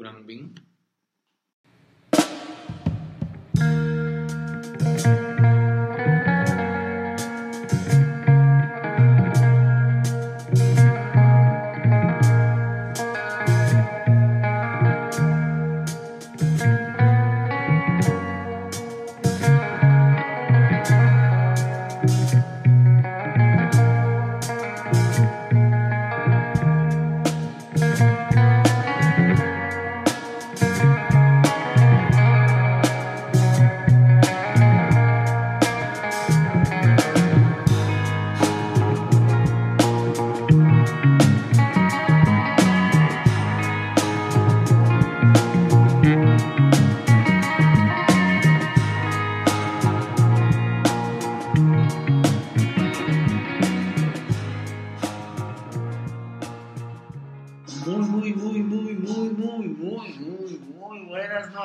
Kurang Bing.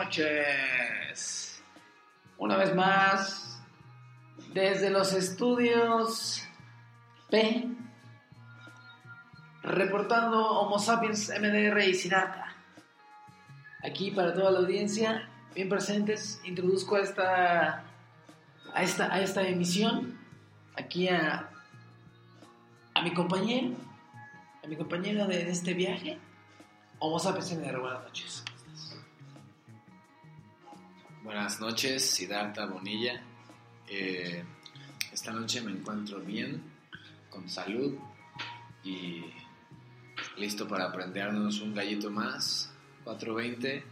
Noches. Una vez más, desde los estudios P, reportando Homo sapiens MDR y Siddhartha. Aquí para toda la audiencia, bien presentes, introduzco a esta, a esta, a esta emisión, aquí a, a mi compañero, a mi compañero de, de este viaje, Homo sapiens MDR. Buenas noches. Buenas noches, Siddhartha Bonilla. Eh, esta noche me encuentro bien, con salud y listo para prendernos un gallito más. 420.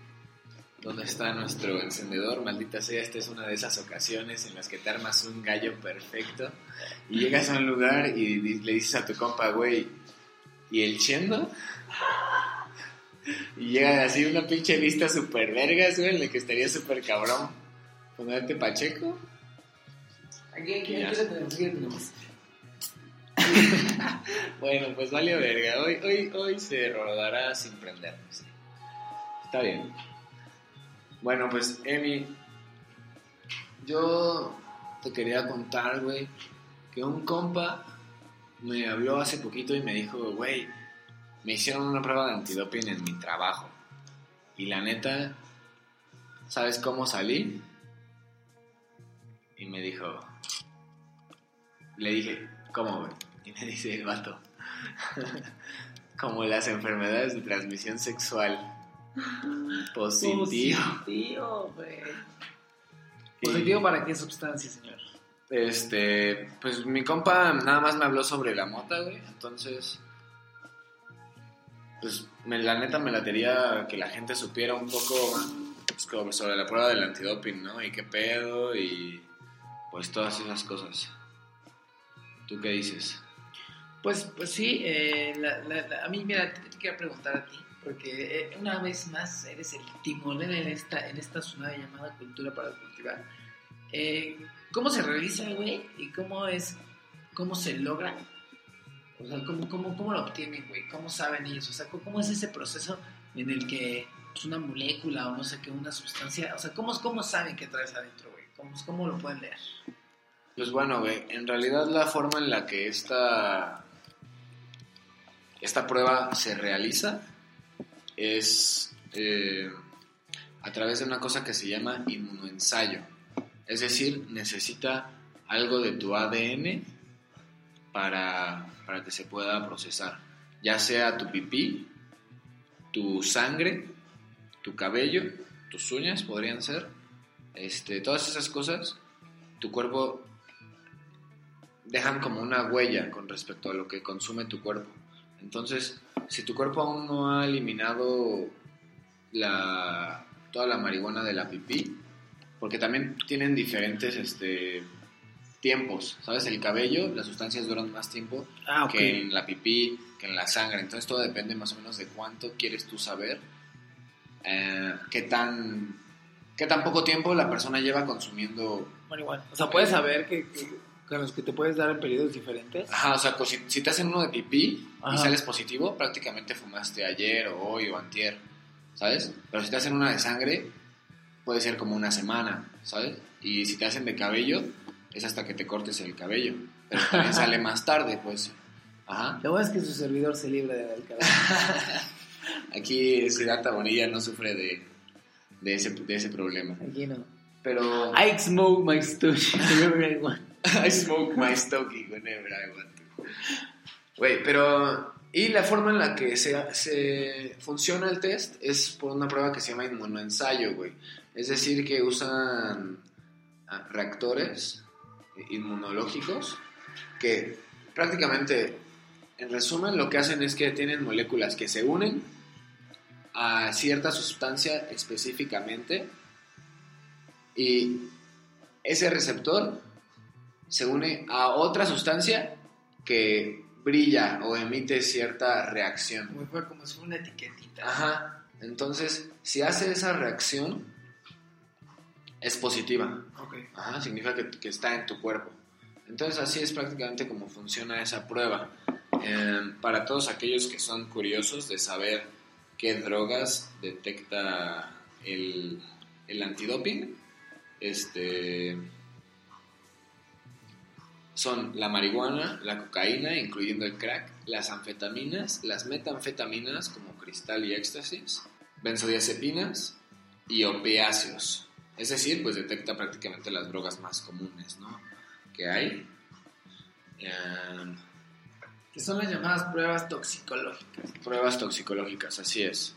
¿Dónde está nuestro encendedor? Maldita sea, esta es una de esas ocasiones en las que te armas un gallo perfecto y llegas a un lugar y le dices a tu compa, güey, ¿y el chendo? Y llega así una pinche lista super vergas, güey, en la que estaría super cabrón ponerte Pacheco. Aquí, aquí, aquí lo tenemos, aquí lo tenemos. Bueno, pues valió verga. Hoy, hoy, hoy se rodará sin prendernos. Está bien. Bueno, pues, Emi, yo te quería contar, güey, que un compa me habló hace poquito y me dijo, güey, me hicieron una prueba de antidoping en mi trabajo. Y la neta, ¿sabes cómo salí? Y me dijo, le dije, ¿cómo, güey? Y me dice el vato, como las enfermedades de transmisión sexual. Positivo. Positivo, güey. ¿Positivo para qué sustancia, señor? Este, pues mi compa nada más me habló sobre la mota, güey. Entonces, pues me, la neta me latería que la gente supiera un poco pues, como sobre la prueba del antidoping, ¿no? Y qué pedo y pues todas esas cosas. ¿Tú qué dices? Pues, pues sí, eh, la- la- la- a mí, mira, te, te quiero preguntar a ti, porque eh, una vez más eres el timonel en esta, en esta tsunami llamada cultura para cultivar. Eh, ¿Cómo se realiza, güey? ¿Y cómo es, cómo se logra? O sea, ¿cómo, cómo, cómo lo obtienen, güey? ¿Cómo saben ellos? O sea, ¿cómo, es ese proceso en el que pues, una molécula o no sé qué, una sustancia, o sea, ¿cómo, cómo saben qué traes adentro, güey? ¿Cómo, ¿Cómo lo pueden leer? Pues bueno, güey, en realidad la forma en la que esta, esta prueba se realiza es eh, a través de una cosa que se llama inmunoensayo. Es decir, necesita algo de tu ADN para, para que se pueda procesar. Ya sea tu pipí, tu sangre tu cabello, tus uñas podrían ser, este, todas esas cosas, tu cuerpo dejan como una huella con respecto a lo que consume tu cuerpo. Entonces, si tu cuerpo aún no ha eliminado la, toda la marihuana de la pipí, porque también tienen diferentes este, tiempos, ¿sabes? El cabello, las sustancias duran más tiempo Ah, ok. que en la pipí, que en la sangre. Entonces todo depende más o menos de cuánto quieres tú saber, eh, qué tan qué tan poco tiempo la persona lleva consumiendo. Marihuana. O sea, puedes saber que, que- con los que te puedes dar en periodos diferentes. Ajá, o sea, co- si, si te hacen uno de pipí Ajá. y sales positivo, prácticamente fumaste ayer o hoy o antier, ¿sabes? Pero si te hacen una de sangre, puede ser como una semana, ¿sabes? Y si te hacen de cabello, es hasta que te cortes el cabello. Pero también sale más tarde, pues. Ajá. Lo bueno es que su servidor se libre del cabello. Aquí Siddhartha Bonilla no sufre de, de, ese, de ese problema. Aquí no. Pero... I smoke my stush whenever I want. I smoke my stogie whenever I want to. Güey, pero... Y la forma en la que se, se funciona el test es por una prueba que se llama inmunoensayo, güey. Es decir, que usan ah, reactores inmunológicos que prácticamente, en resumen, lo que hacen es que tienen moléculas que se unen a cierta sustancia específicamente y ese receptor se une a otra sustancia que brilla o emite cierta reacción. Fue, como si fuera una etiquetita. Ajá. Entonces, si hace esa reacción, es positiva. Ok. Ajá, significa que, que está en tu cuerpo. Entonces, así es prácticamente como funciona esa prueba. Eh, para todos aquellos que son curiosos de saber qué drogas detecta el, el antidoping, este, son la marihuana, la cocaína, incluyendo el crack, las anfetaminas, las metanfetaminas como cristal y éxtasis, benzodiazepinas y opiáceos. Es decir, pues detecta prácticamente las drogas más comunes, ¿no? Que hay. Em, Que son las llamadas pruebas toxicológicas. pruebas toxicológicas, así es.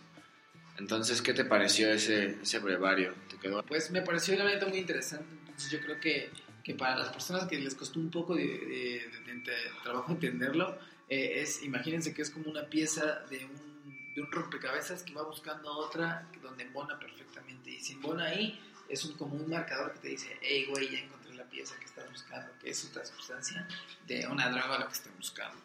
Entonces, ¿qué te pareció ese, ese brevario? ¿Te quedó? Pues me pareció la neta muy interesante. Entonces yo creo que, que para las personas que les costó un poco de, de- de- de ente- trabajo entenderlo, eh, es, imagínense que es como una pieza de un, de un rompecabezas que va buscando otra donde embona perfectamente. Y si embona ahí, es un, como un marcador que te dice, hey, güey, ya encontré la pieza que estás buscando, que es otra sustancia de una droga lo que están buscando.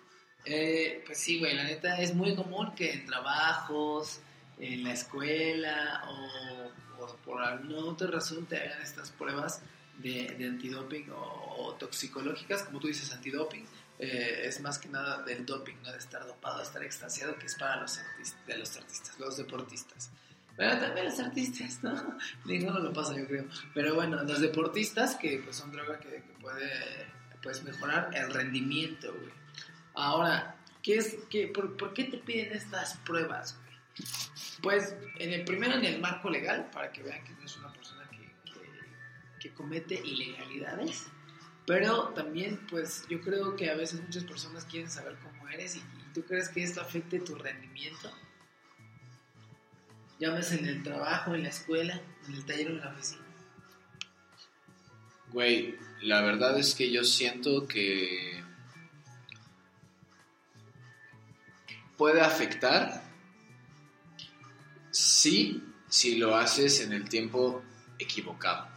Eh, pues sí, güey, la neta es muy común que en trabajos, en la escuela o, o por alguna otra razón te hagan estas pruebas de, de antidoping o, o toxicológicas, como tú dices, antidoping. eh, es más que nada del doping, no de estar dopado, estar extasiado, que es para los artistas, de los artistas, los deportistas. Pero también los artistas, ¿no? Ninguno lo pasa, yo creo. Pero bueno, los deportistas, que pues, son droga que, que puede pues, mejorar el rendimiento, güey. Ahora, ¿qué es, qué, por, por qué te piden estas pruebas, güey? Pues, en el, primero en el marco legal, para que vean que no es una persona que, que- que comete ilegalidades. Pero también, pues, yo creo que a veces muchas personas quieren saber cómo eres y, y tú crees que esto afecte tu rendimiento. Llámese en el trabajo, en la escuela, en el taller o en la oficina. Güey, la verdad es que yo siento que puede afectar sí si lo haces en el tiempo equivocado.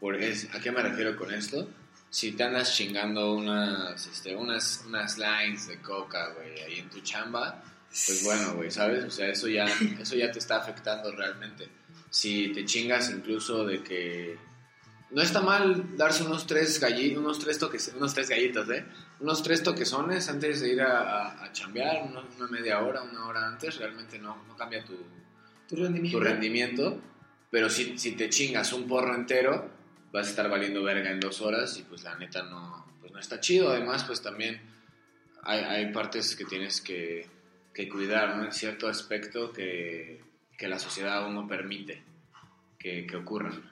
Por es- ¿A qué me refiero con esto? Si te andas chingando unas, este, unas, unas lines de coca, güey, ahí en tu chamba, pues bueno, güey, ¿sabes? O sea, eso ya, eso ya te está afectando realmente. Si te chingas incluso de que... No está mal darse unos tres gallitos, unos tres toques, unos tres gallitos, ¿eh? Unos tres toquesones antes de ir a, a, a chambear, una, una media hora, una hora antes, realmente no, no cambia tu, Tu rendimiento. tu rendimiento, pero si, si te chingas un porro entero, vas a estar valiendo verga en dos horas y pues la neta no, pues no está chido. Además, pues también hay, hay partes que tienes que, que cuidar, ¿no? En cierto aspecto que, que la sociedad aún no permite que, que ocurran.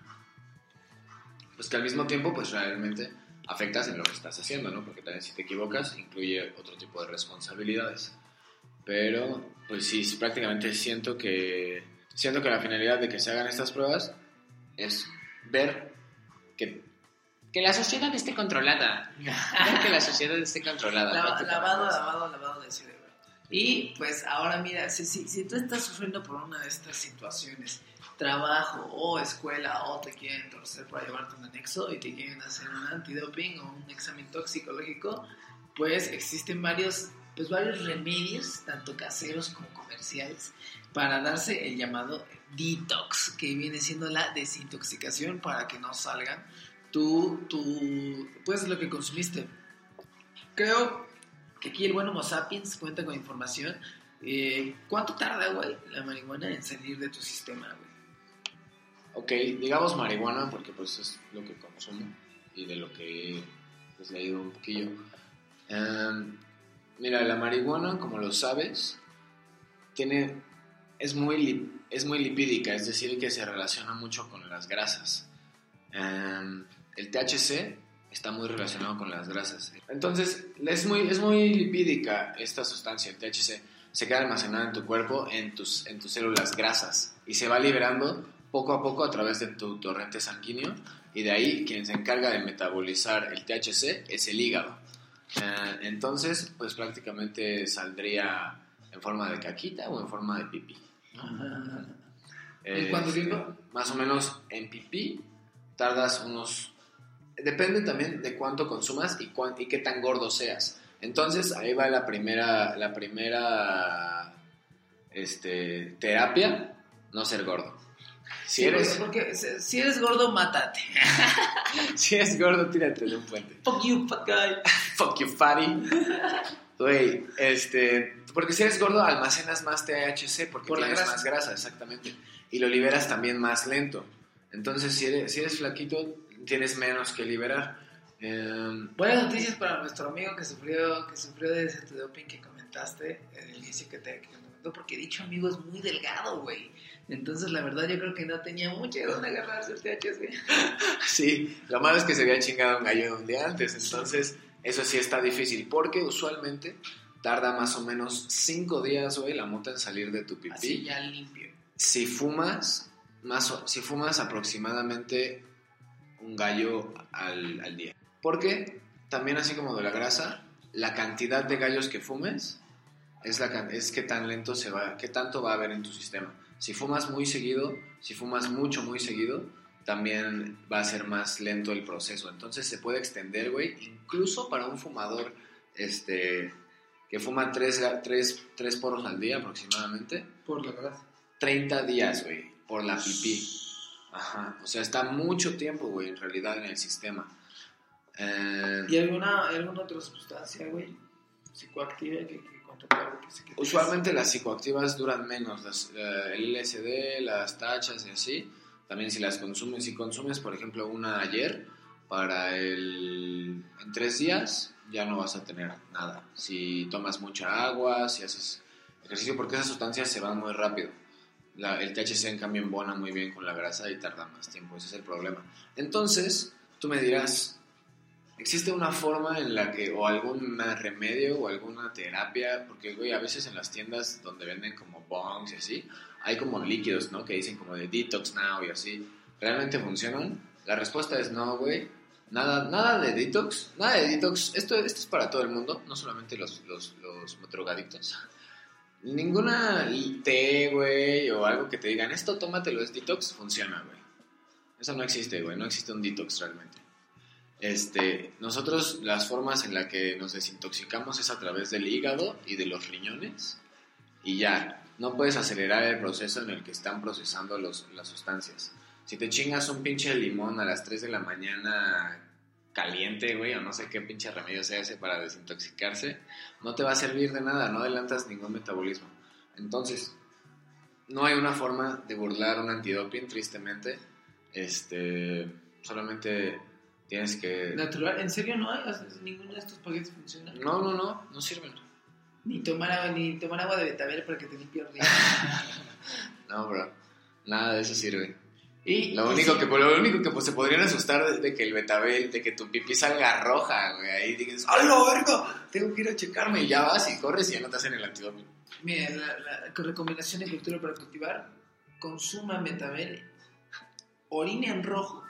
Pues que al mismo tiempo, pues realmente afectas en lo que estás haciendo, ¿no? Porque también si te equivocas, incluye otro tipo de responsabilidades. Pero, pues sí, prácticamente siento que siento que la finalidad de que se hagan estas pruebas es ver que, que la sociedad esté controlada. ver que la sociedad esté controlada. Prácticamente. lavado, lavado, lavado de cerebro. Y pues ahora mira, si, si, si tú estás sufriendo por una de estas situaciones, trabajo o escuela, o te quieren torcer para llevarte un anexo y te quieren hacer un antidoping o un examen toxicológico, pues existen varios, pues varios remedios, tanto caseros como comerciales, para darse el llamado detox, que viene siendo la desintoxicación para que no salgan tú, tú, pues lo que consumiste. Creo aquí el buen Homo sapiens cuenta con información. Eh, ¿Cuánto tarda, güey, la marihuana en salir de tu sistema, güey? Ok, digamos marihuana porque pues es lo que consumo y de lo que he pues, leído un poquillo. Em, mira, la marihuana, como lo sabes, tiene, es, muy es muy lipídica, es decir, que se relaciona mucho con las grasas. Em, el THC está muy relacionado con las grasas. Entonces, es muy, es muy lipídica esta sustancia, el THC. Se queda almacenada en tu cuerpo, en tus, en tus células grasas, y se va liberando poco a poco a través de tu torrente sanguíneo, y de ahí quien se encarga de metabolizar el THC es el hígado. Eh, entonces, pues prácticamente saldría en forma de caquita o en forma de pipí. ¿En cuánto Este, tiempo? Más o menos en pipí tardas unos... Depende también de cuánto consumas y, cuán- y qué tan gordo seas. Entonces ahí va la primera, la primera este, terapia, no ser gordo. Si Sí, eres, porque, si- eres gordo, mátate. si eres gordo, tírate de un puente. Fuck you, fuck guy. Fuck you, fatty. Güey, este, porque si eres gordo almacenas más THC porque Por tienes grasa. más grasa, exactamente. Y lo liberas también más lento. Entonces, si eres, si eres flaquito, tienes menos que liberar. Em, Buenas noticias para nuestro amigo que sufrió, que sufrió de ese doping que comentaste, el inicio que te que te comentó, porque dicho amigo es muy delgado, güey. Entonces, la verdad, yo creo que no tenía mucho de dónde agarrarse el THC. sí, lo malo es que se había chingado un gallo un día antes. Entonces, eso sí está difícil. Porque usualmente tarda más o menos 5 días, güey, la mota en salir de tu pipí. Así ya limpio. si fumas más o- si fumas aproximadamente un gallo al, al día porque también así como de la grasa la cantidad de gallos que fumes es la es que tan lento se va qué tanto va a haber en tu sistema si fumas muy seguido si fumas mucho muy seguido también va a ser más lento el proceso entonces se puede extender güey incluso para un fumador este que fuma tres, tres, tres porros al día aproximadamente Por la grasa. 30 días, güey, por la pipí. Ajá. O sea, está mucho tiempo, güey, en realidad en el sistema. Eh, ¿Y alguna, alguna otra sustancia, güey? Psicoactiva que, que que usualmente las psicoactivas duran menos. las- eh, el LSD, las tachas y así. También si las consumes, si consumes, por ejemplo, una ayer, para el... En tres días ya no vas a tener nada. Si tomas mucha agua, si haces ejercicio, porque esas sustancias se van muy rápido. La- el THC en cambio embona muy bien con la grasa y tarda más tiempo, ese es el problema. Entonces, tú me dirás, ¿existe una forma en la que, o algún remedio o alguna terapia? Porque, güey, a veces en las tiendas donde venden como bongs y así, hay como líquidos, ¿no? Que dicen como de detox now y así. ¿Realmente funcionan? La respuesta es no, güey. Nada, nada de detox, nada de detox. Esto, esto es para todo el mundo, no solamente los, los, los drogadictos. Ninguna té, güey, o algo que te digan, esto tómatelo, es detox, funciona, güey. Eso no existe, güey, no existe un detox realmente. Este, nosotros las formas en las que nos desintoxicamos es a través del hígado y de los riñones y ya, no puedes acelerar el proceso en el que están procesando los, las sustancias. Si te chingas un pinche limón a las 3 de la mañana caliente, güey, o no sé qué pinche remedio se hace para desintoxicarse, no te va a servir de nada, no adelantas ningún metabolismo. Entonces, no hay una forma de burlar un antidoping, tristemente. Este, solamente tienes que... Natural, ¿en serio no hay? Ninguno de estos paquetes funciona. No, no, no, no sirven. Ni tomar agua, ni tomar agua de betabel para que te limpie el. No, bro. Nada de eso sirve. Y Lo único, sí, que, lo único que pues, se podrían asustar de, de que el betabel, de que tu pipí salga roja, güey. Ahí dices, ¡ay, la verga! Tengo que ir a checarme. Y ya vas y corres y ya no te hacen el antidoping. Mira, la, la recomendación de cultura para cultivar, consuma Metabel, orine en rojo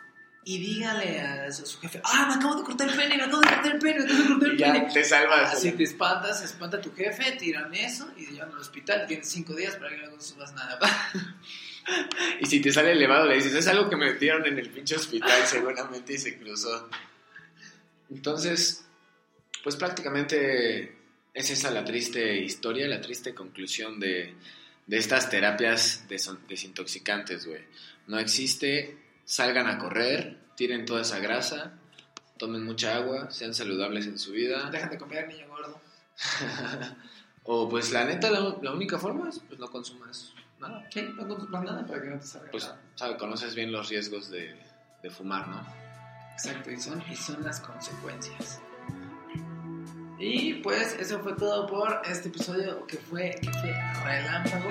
y dígale a su, jefe, ah, me acabo de cortar el pene, me acabo de cortar el pene, me acabo de cortar el Y ya pene. te salvas. Así te espantas, espanta tu jefe, tiran eso y te llevan al hospital. Tienes cinco días para que no consumas nada. Y si te sale elevado, le dices, es algo que me metieron en el pinche hospital seguramente y se cruzó. Entonces, pues prácticamente es esa la triste historia, la triste conclusión de, de estas terapias deson- desintoxicantes, güey. No existe, salgan a correr, tiren toda esa grasa, tomen mucha agua, sean saludables en su vida. Dejan de comer, niño gordo. o pues la neta, la, la única forma es pues no consumas nada. Sí, no consumas nada para que no te salga Pues, nada. sabe, conoces bien los riesgos de, de fumar, ¿no? Exacto, y son, y son las consecuencias. Y pues eso fue todo por este episodio que fue, que fue relámpago.